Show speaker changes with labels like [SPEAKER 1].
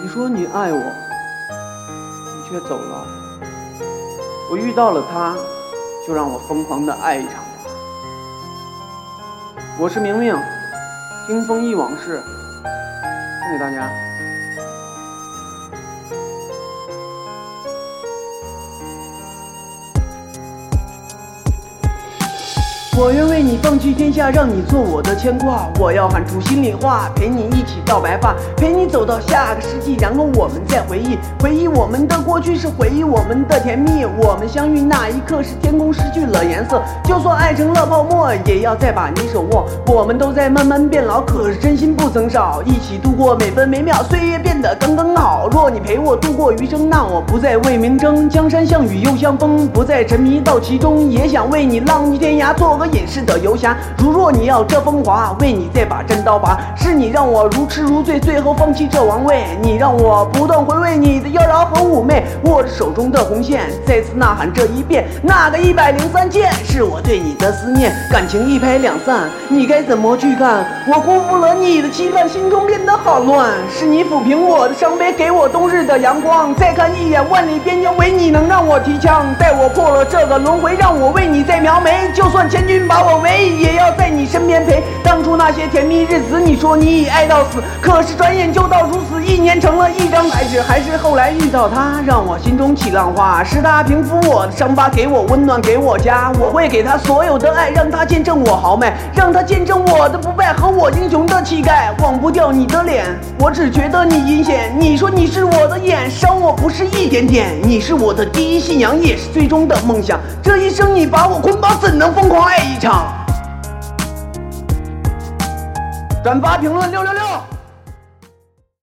[SPEAKER 1] 你说你爱我，你却走了。我遇到了他，就让我疯狂的爱一场吧。我是明明，听风忆往事，送给大家。我愿为你放弃天下，让你做我的牵挂。我要喊出心里话，陪你一起到白发，陪你走到下个世纪，然后我们再回忆，回忆我们的过去，是回忆我们的甜蜜。我们相遇那一刻，是天空失去了颜色，就算爱成了泡沫，也要再把你手握。我们都在慢慢变老，可是真心不曾少，一起度过每分每秒，岁月变得刚刚好。若你陪我度过余生，那我不再为名争，江山像雨又像风，不再沉迷到其中，也想为你浪迹天涯，做个。隐士的游侠，如若你要这风华，为你再把真刀拔。是你让我如痴如醉，最后放弃这王位。你让我不断回味你的妖娆和妩媚，握着手中的红线，再次呐喊这一遍。那个一百零三剑，是我对你的思念。感情一拍两散，你该怎么去看？我辜负了你的期盼，心中变得好乱。是你抚平我的伤悲，给我冬日的阳光。再看一眼万里边疆，唯你能让我提枪。待我破了这个轮回，让我为你再描眉。就算千军。把我围，也要在你身边陪。当初那些甜蜜日子，你说你已爱到死，可是转眼就到如此，一年成了一张白纸。还是后来遇到他，让我心中起浪花。是他平复我的伤疤，给我温暖，给我家。我会给他所有的爱，让他见证我豪迈，让他见证我的不败和我英雄的气概。忘不掉你的脸，我只觉得你阴险。你说你是我的眼，伤我不是一点点。你是我的第一信仰，也是最终的梦想。这一生你把我困，能疯狂爱一场？转发评论六六六。